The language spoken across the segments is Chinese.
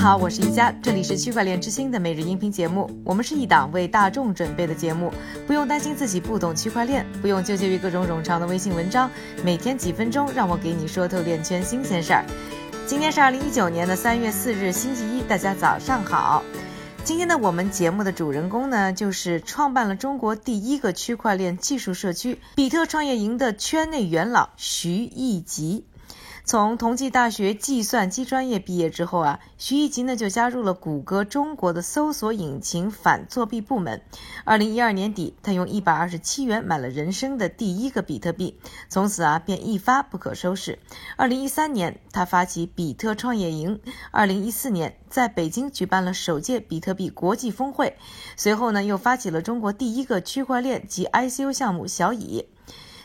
好，我是一佳，这里是区块链之星的每日音频节目。我们是一档为大众准备的节目，不用担心自己不懂区块链，不用纠结于各种冗长的微信文章，每天几分钟，让我给你说透链圈新鲜事儿。今天是二零一九年的三月四日，星期一，大家早上好。今天的我们节目的主人公呢，就是创办了中国第一个区块链技术社区——比特创业营的圈内元老徐艺吉。从同济大学计算机专业毕业之后啊，徐一吉呢就加入了谷歌中国的搜索引擎反作弊部门。二零一二年底，他用一百二十七元买了人生的第一个比特币，从此啊便一发不可收拾。二零一三年，他发起比特创业营。二零一四年，在北京举办了首届比特币国际峰会。随后呢，又发起了中国第一个区块链及 ICO 项目小蚁。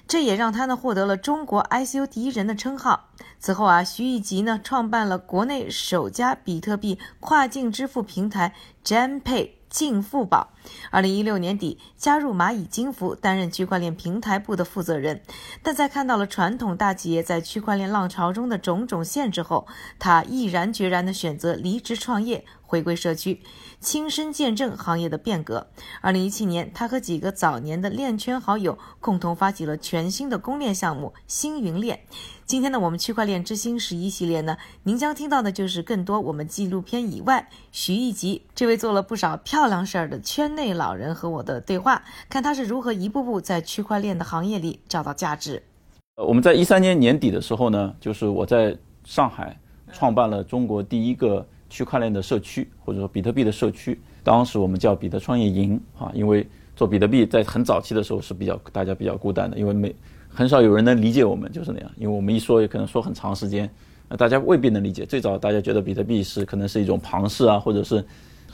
这也让他呢获得了中国 ICO 第一人的称号。此后啊，徐艺吉呢创办了国内首家比特币跨境支付平台 JamPay。净付宝，二零一六年底加入蚂蚁金服，担任区块链平台部的负责人。但在看到了传统大企业在区块链浪潮中的种种限制后，他毅然决然地选择离职创业，回归社区，亲身见证行业的变革。二零一七年，他和几个早年的链圈好友共同发起了全新的公链项目——星云链。今天呢，我们区块链之星十一系列呢，您将听到的就是更多我们纪录片以外，徐艺吉这位做了不少漂亮事儿的圈内老人和我的对话，看他是如何一步步在区块链的行业里找到价值。呃，我们在一三年年底的时候呢，就是我在上海创办了中国第一个区块链的社区，或者说比特币的社区，当时我们叫比特创业营啊，因为做比特币在很早期的时候是比较大家比较孤单的，因为没很少有人能理解我们，就是那样。因为我们一说，也可能说很长时间，那大家未必能理解。最早大家觉得比特币是可能是一种庞氏啊，或者是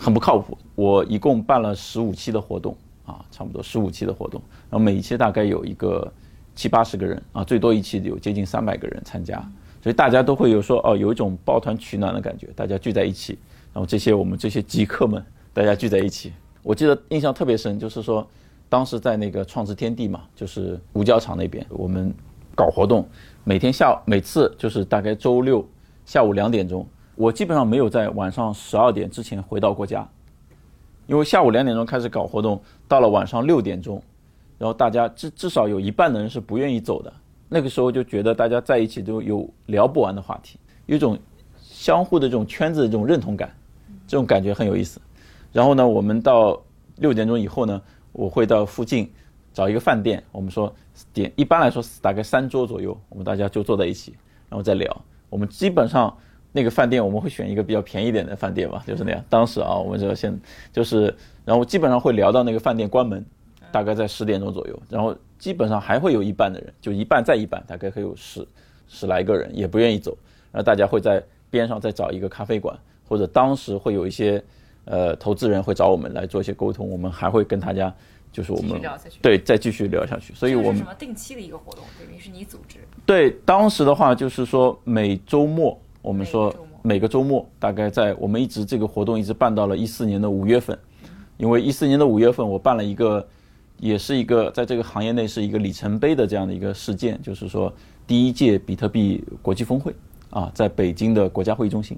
很不靠谱。我一共办了十五期的活动啊，差不多十五期的活动，然后每一期大概有一个七八十个人啊，最多一期有接近三百个人参加，所以大家都会有说哦，有一种抱团取暖的感觉，大家聚在一起，然后这些我们这些极客们，大家聚在一起，我记得印象特别深，就是说。当时在那个创智天地嘛，就是五角场那边，我们搞活动，每天下午每次就是大概周六下午两点钟，我基本上没有在晚上十二点之前回到过家，因为下午两点钟开始搞活动，到了晚上六点钟，然后大家至至少有一半的人是不愿意走的，那个时候就觉得大家在一起都有聊不完的话题，有一种相互的这种圈子的这种认同感，这种感觉很有意思。然后呢，我们到六点钟以后呢。我会到附近找一个饭店，我们说点一般来说大概三桌左右，我们大家就坐在一起，然后再聊。我们基本上那个饭店我们会选一个比较便宜点的饭店吧，就是那样。当时啊，我们就先就是，然后基本上会聊到那个饭店关门，大概在十点钟左右。然后基本上还会有一半的人，就一半再一半，大概会有十十来个人也不愿意走。然后大家会在边上再找一个咖啡馆，或者当时会有一些。呃，投资人会找我们来做一些沟通，我们还会跟大家，就是我们对再继续聊下去。所以我们什么定期的一个活动，等于是你组织。对，当时的话就是说每周末，我们说每个周末，大概在我们一直这个活动一直办到了一四年的五月份，因为一四年的五月份我办了一个，也是一个在这个行业内是一个里程碑的这样的一个事件，就是说第一届比特币国际峰会啊，在北京的国家会议中心，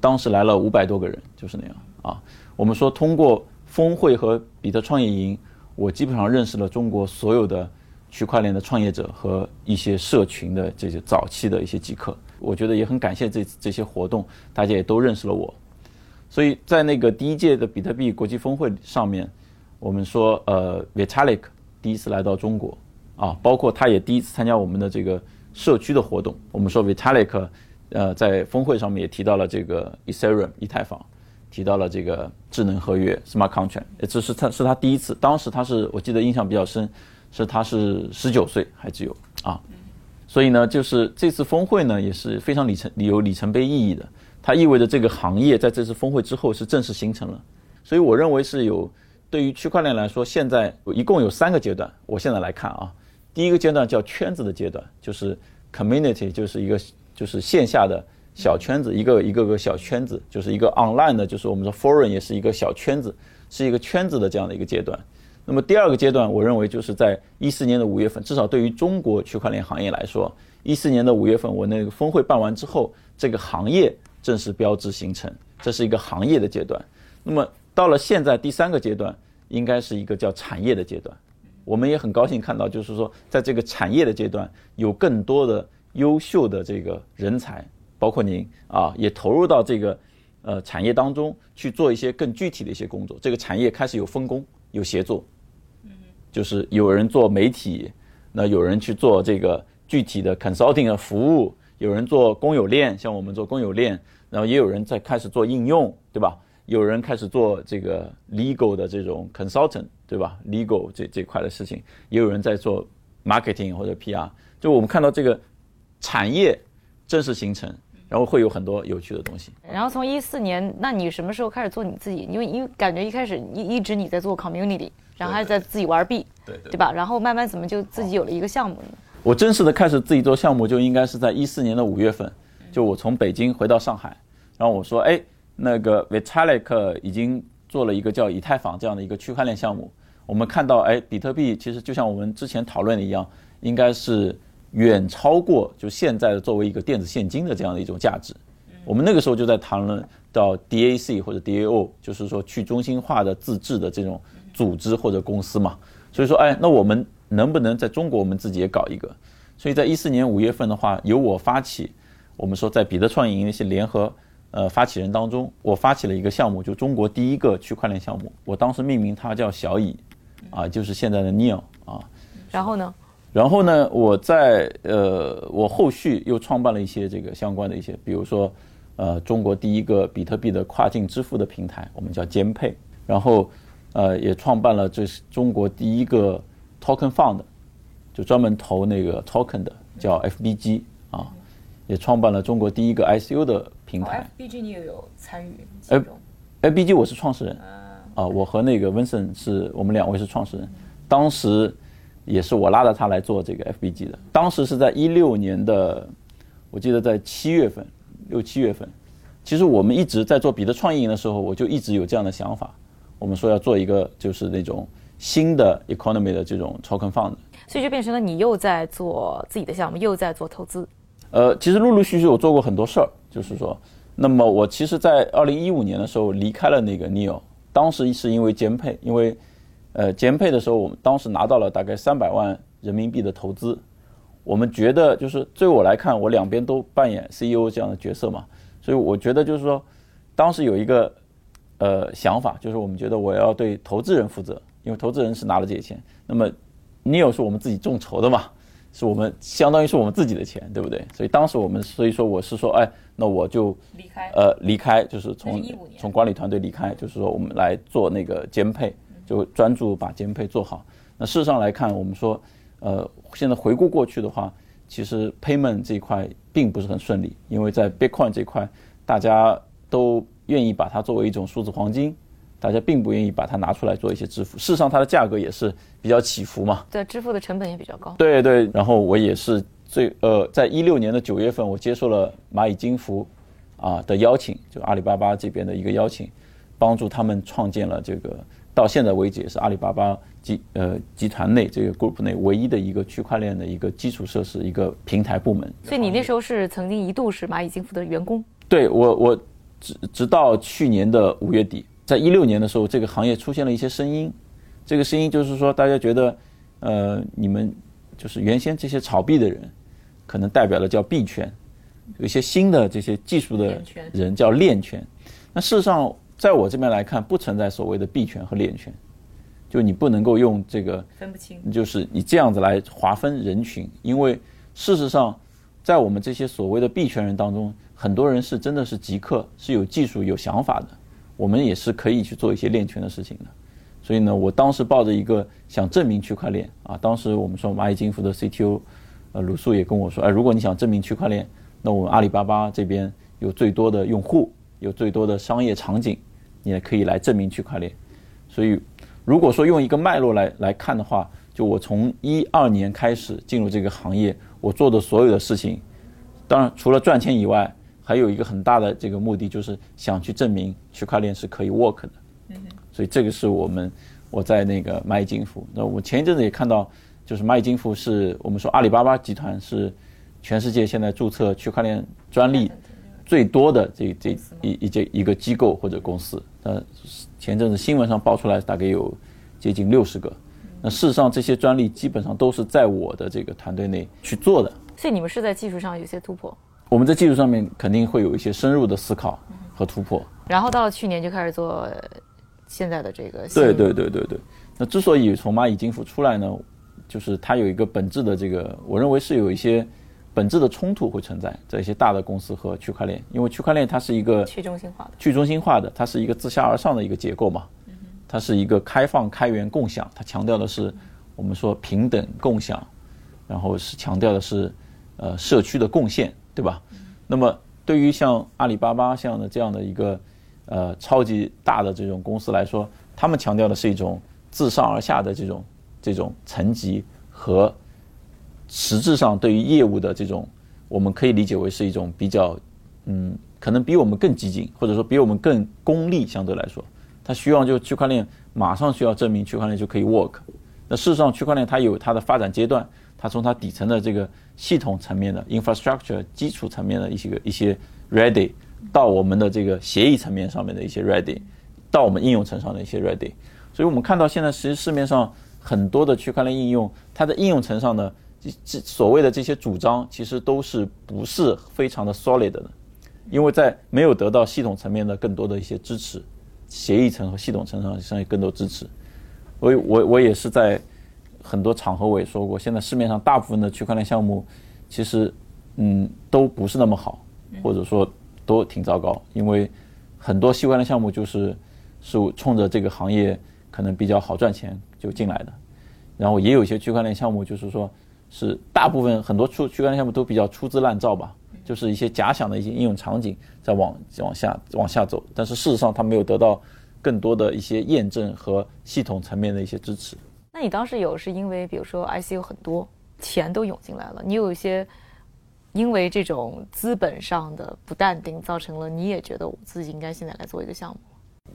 当时来了五百多个人，就是那样。啊，我们说通过峰会和比特创业营，我基本上认识了中国所有的区块链的创业者和一些社群的这些早期的一些极客。我觉得也很感谢这这些活动，大家也都认识了我。所以在那个第一届的比特币国际峰会上面，我们说呃，Vitalik 第一次来到中国，啊，包括他也第一次参加我们的这个社区的活动。我们说 Vitalik 呃在峰会上面也提到了这个 Ethereum 以太坊。提到了这个智能合约 （smart contract），这是他是他第一次。当时他是我记得印象比较深，是他是十九岁还只有啊，所以呢，就是这次峰会呢也是非常里程有里程碑意义的。它意味着这个行业在这次峰会之后是正式形成了。所以我认为是有对于区块链来说，现在一共有三个阶段。我现在来看啊，第一个阶段叫圈子的阶段，就是 community，就是一个就是线下的。小圈子，一个一个个小圈子，就是一个 online 的，就是我们说 foreign 也是一个小圈子，是一个圈子的这样的一个阶段。那么第二个阶段，我认为就是在一四年的五月份，至少对于中国区块链行业来说，一四年的五月份，我那个峰会办完之后，这个行业正式标志形成，这是一个行业的阶段。那么到了现在第三个阶段，应该是一个叫产业的阶段。我们也很高兴看到，就是说在这个产业的阶段，有更多的优秀的这个人才，包括您啊，也投入到这个呃产业当中去做一些更具体的一些工作。这个产业开始有分工、有协作，就是有人做媒体，那有人去做这个具体的 consulting 的服务，有人做公有链，像我们做公有链，然后也有人在开始做应用，对吧？有人开始做这个 legal 的这种 consultant，对吧？legal 这这块的事情，也有人在做 marketing 或者 PR。就我们看到这个产业正式形成，然后会有很多有趣的东西。然后从一四年，那你什么时候开始做你自己？因为因为感觉一开始一一直你在做 community，然后还在自己玩币，对对对吧？然后慢慢怎么就自己有了一个项目呢？我正式的开始自己做项目，就应该是在一四年的五月份，就我从北京回到上海，然后我说，哎。那个 Vitalik 已经做了一个叫以太坊这样的一个区块链项目。我们看到，哎，比特币其实就像我们之前讨论的一样，应该是远超过就现在作为一个电子现金的这样的一种价值。我们那个时候就在谈论到 DAC 或者 DAO，就是说去中心化的自治的这种组织或者公司嘛。所以说，哎，那我们能不能在中国我们自己也搞一个？所以在一四年五月份的话，由我发起，我们说在彼得创业营那些联合。呃，发起人当中，我发起了一个项目，就中国第一个区块链项目。我当时命名它叫小蚁，啊，就是现在的 Neo 啊。然后呢？然后呢？我在呃，我后续又创办了一些这个相关的一些，比如说，呃，中国第一个比特币的跨境支付的平台，我们叫兼配。然后，呃，也创办了这是中国第一个 Token Fund，就专门投那个 Token 的，叫 FBG 啊。也创办了中国第一个 ICO 的。平台，FBG 你也有参与其中？FBG 我是创始人，啊，我和那个 Vincent 是我们两位是创始人，当时也是我拉着他来做这个 FBG 的。当时是在一六年的，我记得在七月份，六七月份。其实我们一直在做彼得创意营的时候，我就一直有这样的想法，我们说要做一个就是那种新的 economy 的这种 token fund。所以就变成了你又在做自己的项目，又在做投资。呃，其实陆陆续续我做过很多事儿。就是说，那么我其实，在二零一五年的时候离开了那个 Neo，当时是因为兼配，因为，呃，兼配的时候，我们当时拿到了大概三百万人民币的投资，我们觉得就是对我来看，我两边都扮演 CEO 这样的角色嘛，所以我觉得就是说，当时有一个，呃，想法，就是我们觉得我要对投资人负责，因为投资人是拿了这些钱，那么 Neo 是我们自己众筹的嘛。是我们相当于是我们自己的钱，对不对？所以当时我们，所以说我是说，哎，那我就离开，呃，离开，就是从从管理团队离开，就是说我们来做那个兼配，就专注把兼配做好。那事实上来看，我们说，呃，现在回顾过去的话，其实 payment 这一块并不是很顺利，因为在 Bitcoin 这块，大家都愿意把它作为一种数字黄金。大家并不愿意把它拿出来做一些支付，事实上它的价格也是比较起伏嘛。对，支付的成本也比较高。对对，然后我也是最呃，在一六年的九月份，我接受了蚂蚁金服啊的邀请，就阿里巴巴这边的一个邀请，帮助他们创建了这个到现在为止也是阿里巴巴集呃集团内这个 group 内唯一的一个区块链的一个基础设施一个平台部门。所以你那时候是曾经一度是蚂蚁金服的员工。对我我直直到去年的五月底。在一六年的时候，这个行业出现了一些声音，这个声音就是说，大家觉得，呃，你们就是原先这些炒币的人，可能代表的叫币圈，有一些新的这些技术的人叫链圈。那事实上，在我这边来看，不存在所谓的币权和链圈，就你不能够用这个分不清，就是你这样子来划分人群，因为事实上，在我们这些所谓的币权人当中，很多人是真的是极客，是有技术、有想法的。我们也是可以去做一些链权的事情的，所以呢，我当时抱着一个想证明区块链啊，当时我们说蚂蚁金服的 CTO，呃，鲁肃也跟我说，哎，如果你想证明区块链，那我们阿里巴巴这边有最多的用户，有最多的商业场景，你也可以来证明区块链。所以，如果说用一个脉络来来看的话，就我从一二年开始进入这个行业，我做的所有的事情，当然除了赚钱以外。还有一个很大的这个目的，就是想去证明区块链是可以 work 的。所以这个是我们我在那个蚂蚁金服。那我前一阵子也看到，就是蚂蚁金服是我们说阿里巴巴集团是全世界现在注册区块链专利最多的这这一一这一个机构或者公司。呃，前阵子新闻上爆出来，大概有接近六十个。那事实上，这些专利基本上都是在我的这个团队内去做的。所以你们是在技术上有些突破。我们在技术上面肯定会有一些深入的思考和突破。然后到了去年就开始做现在的这个。对对对对对。那之所以从蚂蚁金服出来呢，就是它有一个本质的这个，我认为是有一些本质的冲突会存在在一些大的公司和区块链，因为区块链它是一个去中心化的，去中心化的，它是一个自下而上的一个结构嘛，它是一个开放、开源、共享，它强调的是我们说平等共享，然后是强调的是呃社区的贡献，对吧？那么对于像阿里巴巴这样的这样的一个呃超级大的这种公司来说，他们强调的是一种。自上而下的这种这种层级和实质上对于业务的这种，我们可以理解为是一种比较，嗯，可能比我们更激进，或者说比我们更功利。相对来说，它需要就区块链马上需要证明区块链就可以 work。那事实上，区块链它有它的发展阶段，它从它底层的这个系统层面的 infrastructure 基础层面的一些个一些 ready，到我们的这个协议层面上面的一些 ready，到我们应用层上的一些 ready。所以我们看到现在，其实市面上很多的区块链应用，它的应用层上呢，这所谓的这些主张，其实都是不是非常的 solid 的，因为在没有得到系统层面的更多的一些支持，协议层和系统层上上有更多支持。我我我也是在很多场合我也说过，现在市面上大部分的区块链项目，其实嗯都不是那么好，或者说都挺糟糕，因为很多区块链项目就是是冲着这个行业。可能比较好赚钱就进来的，然后也有一些区块链项目，就是说是大部分很多出区块链项目都比较粗制滥造吧，就是一些假想的一些应用场景在往往下往下走，但是事实上它没有得到更多的一些验证和系统层面的一些支持。那你当时有是因为比如说 IC 有很多钱都涌进来了，你有一些因为这种资本上的不淡定，造成了你也觉得我自己应该现在来做一个项目。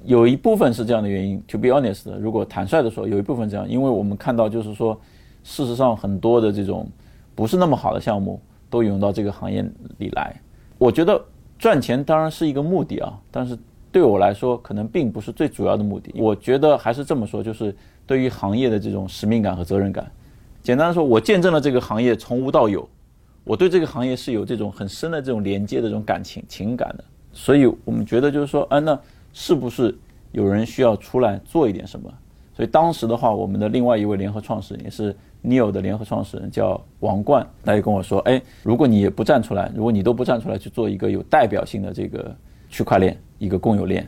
有一部分是这样的原因，to be honest，如果坦率的说，有一部分这样，因为我们看到就是说，事实上很多的这种不是那么好的项目都涌到这个行业里来。我觉得赚钱当然是一个目的啊，但是对我来说可能并不是最主要的目的。我觉得还是这么说，就是对于行业的这种使命感和责任感。简单的说，我见证了这个行业从无到有，我对这个行业是有这种很深的这种连接的这种感情情感的。所以我们觉得就是说，啊，那。是不是有人需要出来做一点什么？所以当时的话，我们的另外一位联合创始人也是 Neo 的联合创始人叫王冠，他就跟我说：“哎，如果你也不站出来，如果你都不站出来去做一个有代表性的这个区块链一个共有链，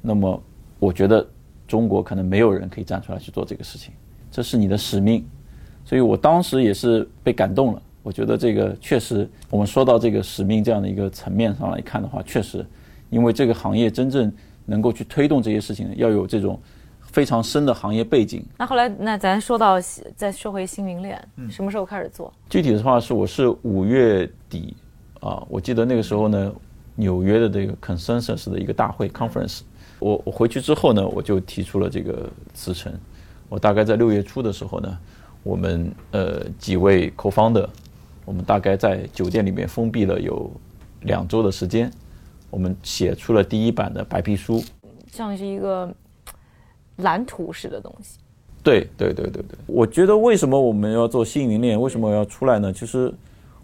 那么我觉得中国可能没有人可以站出来去做这个事情，这是你的使命。”所以我当时也是被感动了。我觉得这个确实，我们说到这个使命这样的一个层面上来看的话，确实，因为这个行业真正。能够去推动这些事情，要有这种非常深的行业背景。那后来，那咱说到再说回新云链，什么时候开始做？具体的话是，我是五月底啊，我记得那个时候呢，纽约的这个 Consensus 的一个大会 Conference，我我回去之后呢，我就提出了这个辞呈。我大概在六月初的时候呢，我们呃几位 Co-founder，我们大概在酒店里面封闭了有两周的时间。我们写出了第一版的白皮书，像是一个蓝图式的东西。对对对对对，我觉得为什么我们要做新云链？为什么要出来呢？其实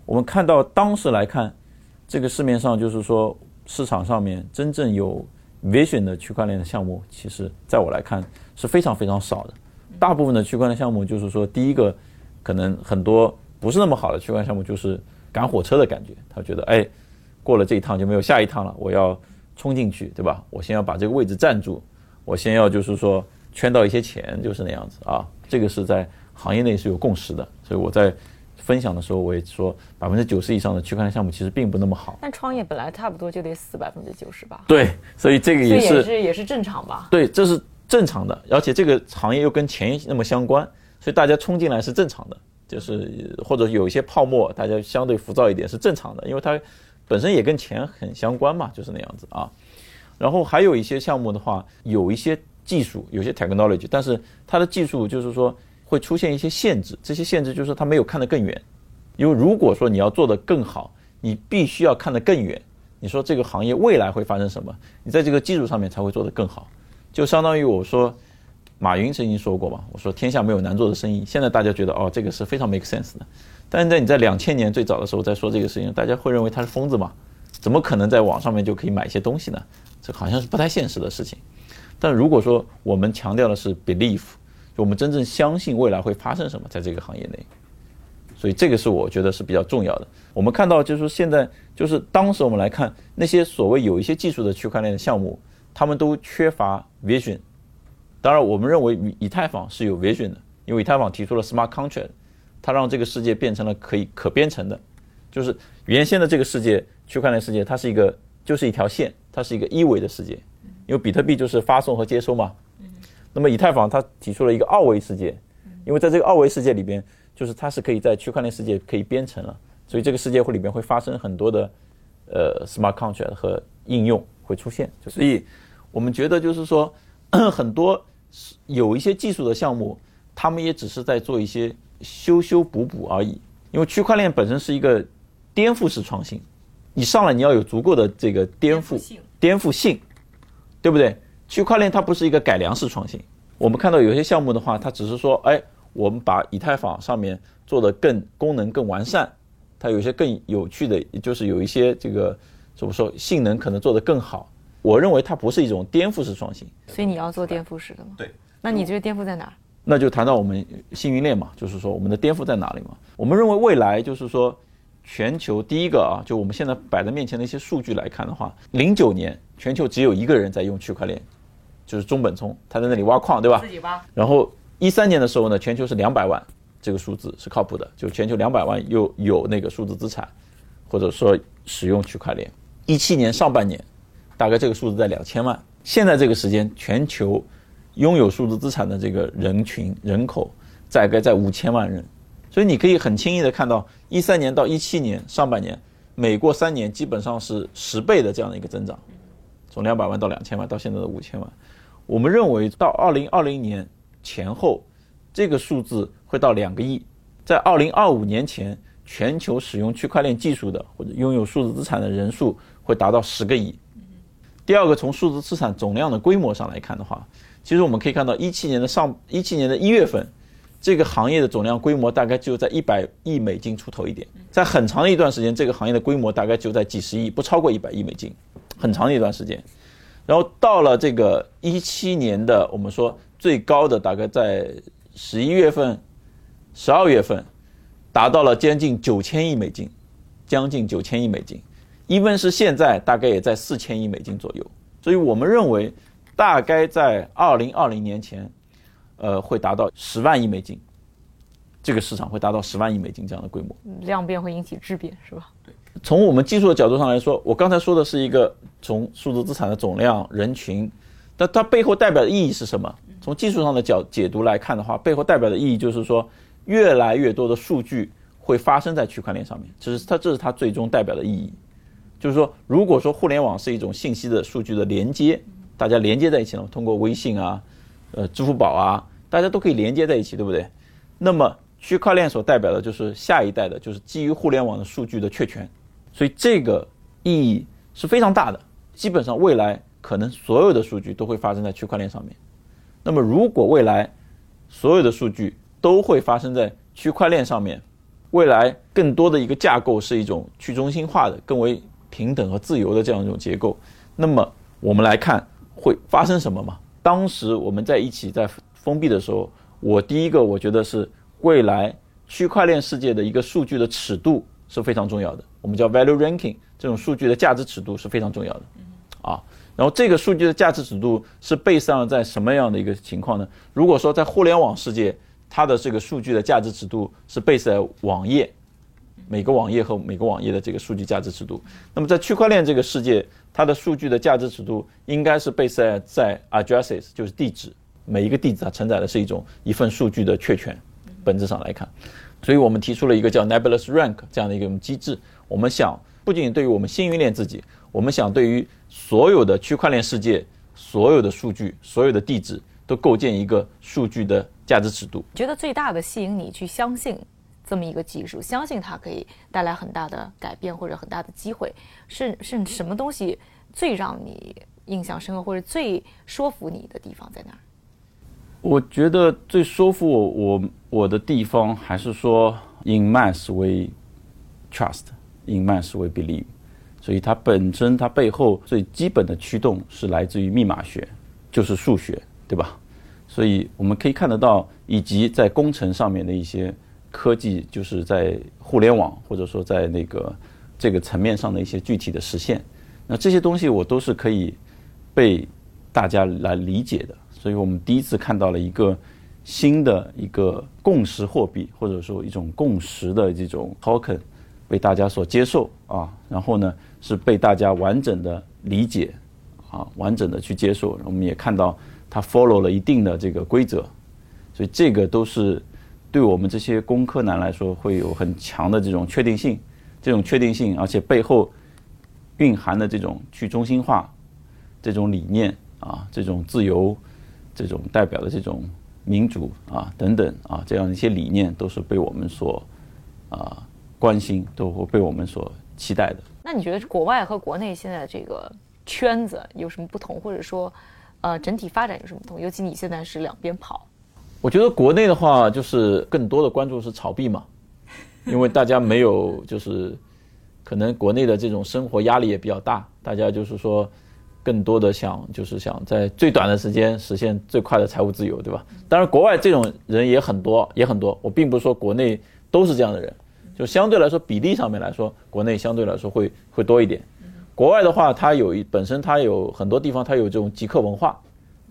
我们看到当时来看，这个市面上就是说市场上面真正有 vision 的区块链的项目，其实在我来看是非常非常少的。大部分的区块链项目就是说，第一个可能很多不是那么好的区块链项目，就是赶火车的感觉，他觉得哎。过了这一趟就没有下一趟了，我要冲进去，对吧？我先要把这个位置占住，我先要就是说圈到一些钱，就是那样子啊。这个是在行业内是有共识的，所以我在分享的时候我也说，百分之九十以上的区块链项目其实并不那么好。但创业本来差不多就得死百分之九十吧？对，所以这个也是也是也是正常吧？对，这是正常的，而且这个行业又跟钱那么相关，所以大家冲进来是正常的，就是或者有一些泡沫，大家相对浮躁一点是正常的，因为它。本身也跟钱很相关嘛，就是那样子啊。然后还有一些项目的话，有一些技术，有些 technology，但是它的技术就是说会出现一些限制。这些限制就是它没有看得更远。因为如果说你要做得更好，你必须要看得更远，你说这个行业未来会发生什么？你在这个基础上面才会做得更好。就相当于我说，马云曾经说过嘛，我说天下没有难做的生意。现在大家觉得哦，这个是非常 make sense 的。但是在你在两千年最早的时候在说这个事情，大家会认为他是疯子嘛？怎么可能在网上面就可以买一些东西呢？这好像是不太现实的事情。但如果说我们强调的是 belief，就我们真正相信未来会发生什么，在这个行业内，所以这个是我觉得是比较重要的。我们看到就是现在就是当时我们来看那些所谓有一些技术的区块链的项目，他们都缺乏 vision。当然，我们认为以以太坊是有 vision 的，因为以太坊提出了 smart contract，它让这个世界变成了可以可编程的，就是原先的这个世界区块链世界它是一个就是一条线，它是一个一维的世界。因为比特币就是发送和接收嘛，那么以太坊它提出了一个二维世界，因为在这个二维世界里边，就是它是可以在区块链世界可以编程了，所以这个世界会里边会发生很多的呃 smart contract 和应用会出现，所以我们觉得就是说 很多有一些技术的项目，他们也只是在做一些修修补补而已，因为区块链本身是一个颠覆式创新，你上来你要有足够的这个颠覆颠覆性。对不对？区块链它不是一个改良式创新。我们看到有些项目的话，它只是说，哎，我们把以太坊上面做的更功能更完善，它有些更有趣的，就是有一些这个怎么说，性能可能做得更好。我认为它不是一种颠覆式创新。所以你要做颠覆式的吗？对。那你觉得颠覆在哪？那就谈到我们幸运链嘛，就是说我们的颠覆在哪里嘛？我们认为未来就是说。全球第一个啊，就我们现在摆在面前的一些数据来看的话，零九年全球只有一个人在用区块链，就是中本聪，他在那里挖矿，对吧？自己挖。然后一三年的时候呢，全球是两百万，这个数字是靠谱的，就全球两百万又有那个数字资产，或者说使用区块链。一七年上半年，大概这个数字在两千万。现在这个时间，全球拥有数字资产的这个人群人口大概在五千万人。所以你可以很轻易的看到，一三年到一七年上半年，每过三年基本上是十倍的这样的一个增长，从两百万到两千万到现在的五千万。我们认为到二零二零年前后，这个数字会到两个亿。在二零二五年前，全球使用区块链技术的或者拥有数字资产的人数会达到十个亿。第二个，从数字资产总量的规模上来看的话，其实我们可以看到一七年的上一七年的一月份。这个行业的总量规模大概就在一百亿美金出头一点，在很长的一段时间，这个行业的规模大概就在几十亿，不超过一百亿美金，很长的一段时间。然后到了这个一七年的，我们说最高的大概在十一月份、十二月份，达到了将近九千亿美金，将近九千亿美金。一问是现在大概也在四千亿美金左右，所以我们认为大概在二零二零年前。呃，会达到十万亿美金，这个市场会达到十万亿美金这样的规模。量变会引起质变，是吧？对。从我们技术的角度上来说，我刚才说的是一个从数字资产的总量、人群，但它背后代表的意义是什么？从技术上的角解读来看的话，背后代表的意义就是说，越来越多的数据会发生在区块链上面，这是它这是它最终代表的意义。就是说，如果说互联网是一种信息的数据的连接，大家连接在一起了，通过微信啊。呃，支付宝啊，大家都可以连接在一起，对不对？那么区块链所代表的就是下一代的，就是基于互联网的数据的确权，所以这个意义是非常大的。基本上未来可能所有的数据都会发生在区块链上面。那么如果未来所有的数据都会发生在区块链上面，未来更多的一个架构是一种去中心化的、更为平等和自由的这样一种结构。那么我们来看会发生什么嘛？当时我们在一起在封闭的时候，我第一个我觉得是未来区块链世界的一个数据的尺度是非常重要的，我们叫 value ranking，这种数据的价值尺度是非常重要的，啊，然后这个数据的价值尺度是背上在什么样的一个情况呢？如果说在互联网世界，它的这个数据的价值尺度是背在网页。每个网页和每个网页的这个数据价值尺度，那么在区块链这个世界，它的数据的价值尺度应该是 base 在 addresses，就是地址，每一个地址它承载的是一种一份数据的确权，本质上来看，所以我们提出了一个叫 nebulous rank 这样的一个机制。我们想，不仅对于我们幸运链自己，我们想对于所有的区块链世界，所有的数据，所有的地址，都构建一个数据的价值尺度。觉得最大的吸引你去相信？这么一个技术，相信它可以带来很大的改变或者很大的机会。是是什么东西最让你印象深刻，或者最说服你的地方在哪儿？我觉得最说服我我我的地方还是说，in mass we trust，in mass we believe。所以它本身它背后最基本的驱动是来自于密码学，就是数学，对吧？所以我们可以看得到，以及在工程上面的一些科技，就是在互联网或者说在那个这个层面上的一些具体的实现。那这些东西我都是可以被大家来理解的。所以我们第一次看到了一个新的一个共识货币，或者说一种共识的这种 token 被大家所接受啊。然后呢？是被大家完整的理解，啊，完整的去接受。我们也看到它 follow 了一定的这个规则，所以这个都是对我们这些工科男来说会有很强的这种确定性。这种确定性，而且背后蕴含的这种去中心化这种理念啊，这种自由，这种代表的这种民主啊等等啊，这样一些理念都是被我们所啊关心，都会被我们所期待的。那你觉得国外和国内现在这个圈子有什么不同，或者说，呃，整体发展有什么不同？尤其你现在是两边跑。我觉得国内的话，就是更多的关注是炒币嘛，因为大家没有就是，可能国内的这种生活压力也比较大，大家就是说，更多的想就是想在最短的时间实现最快的财务自由，对吧？当然，国外这种人也很多，也很多。我并不是说国内都是这样的人。就相对来说，比例上面来说，国内相对来说会会多一点。国外的话，它有一本身它有很多地方，它有这种极客文化，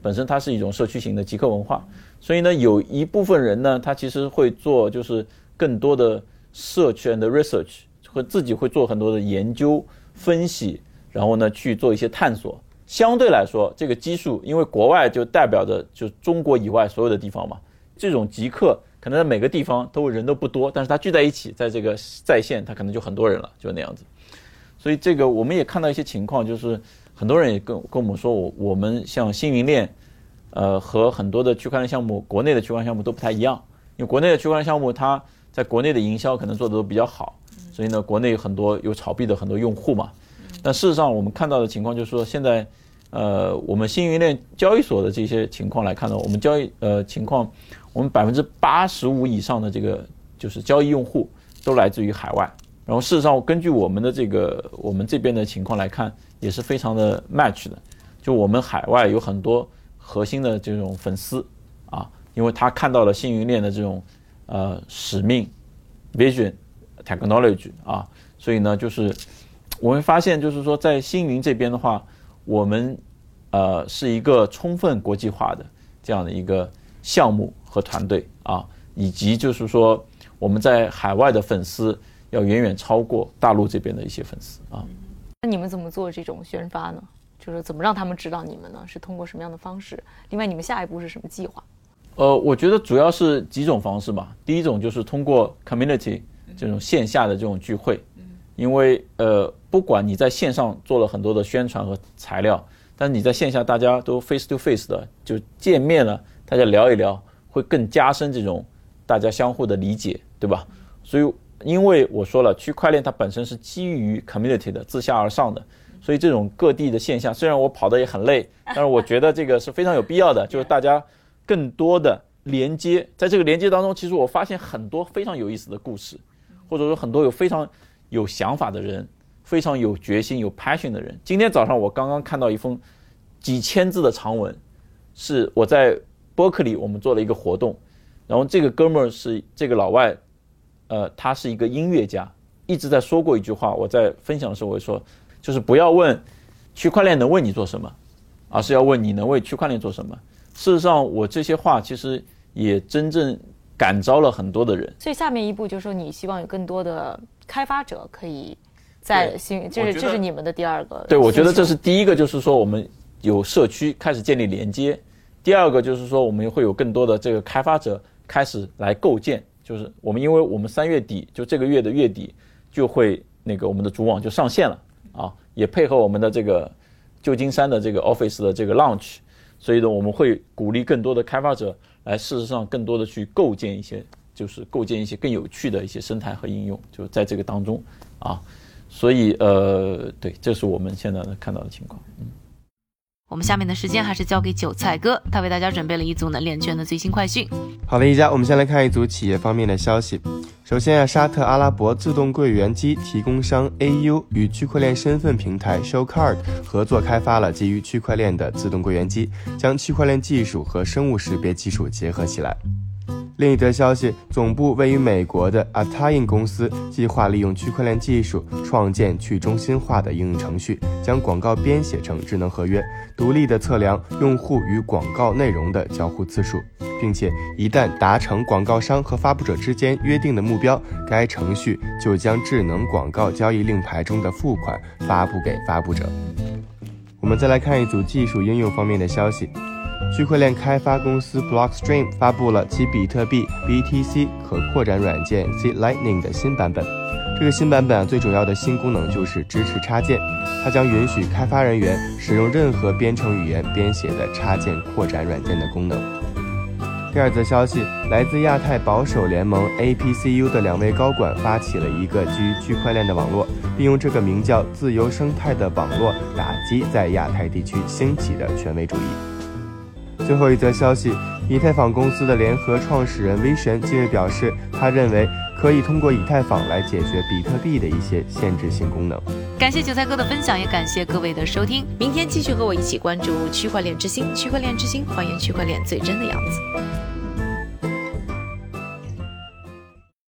本身它是一种社区型的极客文化，所以呢，有一部分人呢，他其实会做就是更多的社圈的 research，会自己会做很多的研究分析，然后呢去做一些探索。相对来说，这个基数，因为国外就代表着就中国以外所有的地方嘛，这种极客。可能在每个地方都人都不多，但是他聚在一起，在这个在线，他可能就很多人了，就那样子。所以这个我们也看到一些情况，就是很多人也跟跟我们说，我我们像星云链，呃，和很多的区块链项目，国内的区块链项目都不太一样。因为国内的区块链项目，它在国内的营销可能做的都比较好，所以呢，国内很多有炒币的很多用户嘛。但事实上，我们看到的情况就是说，现在，呃，我们星云链交易所的这些情况来看呢，我们交易呃情况。我们百分之八十五以上的这个就是交易用户都来自于海外，然后事实上根据我们的这个我们这边的情况来看，也是非常的 match 的。就我们海外有很多核心的这种粉丝啊，因为他看到了星云链的这种呃使命 vision technology 啊，所以呢，就是我会发现，就是说在星云这边的话，我们呃是一个充分国际化的这样的一个项目。和团队啊，以及就是说，我们在海外的粉丝要远远超过大陆这边的一些粉丝啊。那你们怎么做这种宣发呢？就是怎么让他们知道你们呢？是通过什么样的方式？另外，你们下一步是什么计划？呃，我觉得主要是几种方式吧。第一种就是通过 community 这种线下的这种聚会，因为呃，不管你在线上做了很多的宣传和材料，但是你在线下大家都 face to face 的就见面了，大家聊一聊。会更加深这种大家相互的理解，对吧？所以，因为我说了，区块链它本身是基于 community 的，自下而上的，所以这种各地的现象，虽然我跑的也很累，但是我觉得这个是非常有必要的，就是大家更多的连接，在这个连接当中，其实我发现很多非常有意思的故事，或者说很多有非常有想法的人，非常有决心、有 passion 的人。今天早上我刚刚看到一封几千字的长文，是我在。伯克利，我们做了一个活动，然后这个哥们儿是这个老外，呃，他是一个音乐家，一直在说过一句话。我在分享的时候我说，就是不要问区块链能为你做什么，而是要问你能为区块链做什么。事实上，我这些话其实也真正感召了很多的人。所以下面一步就是说，你希望有更多的开发者可以在新，这是这是你们的第二个。对，我觉得这是第一个，就是说我们有社区开始建立连接。第二个就是说，我们会有更多的这个开发者开始来构建，就是我们因为我们三月底就这个月的月底就会那个我们的主网就上线了啊，也配合我们的这个旧金山的这个 office 的这个 launch，所以呢，我们会鼓励更多的开发者来事实上更多的去构建一些就是构建一些更有趣的一些生态和应用，就在这个当中啊。所以呃，对，这是我们现在看到的情况。嗯。我们下面的时间还是交给韭菜哥，他为大家准备了一组能链圈的最新快讯。好的，一家，我们先来看一组企业方面的消息。首先啊，沙特阿拉伯自动柜员机提供商 AU 与区块链身份平台 Showcard 合作开发了基于区块链的自动柜员机，将区块链技术和生物识别技术结合起来。另一则消息，总部位于美国的 Attain 公司计划利用区块链技术创建去中心化的应用程序，将广告编写成智能合约，独立的测量用户与广告内容的交互次数，并且一旦达成广告商和发布者之间约定的目标，该程序就将智能广告交易令牌中的付款发布给发布者。我们再来看一组技术应用方面的消息。区块链开发公司 Blockstream 发布了其比特币 BTC 可扩展软件 Z Lightning 的新版本。这个新版本最主要的新功能就是支持插件，它将允许开发人员使用任何编程语言编写的插件扩展软件的功能。第二则消息，来自亚太保守联盟 APCU 的两位高管发起了一个基于区块链的网络，并用这个名叫“自由生态”的网。络打击在亚太地区兴起的权威主义。最后一则消息，以太坊公司的联合创始人威神近日表示，他认为可以通过以太坊来解决比特币的一些限制性功能。感谢韭菜哥的分享，也感谢各位的收听。明天继续和我一起关注区块链之星，区块链之星还原区块链最真的样子。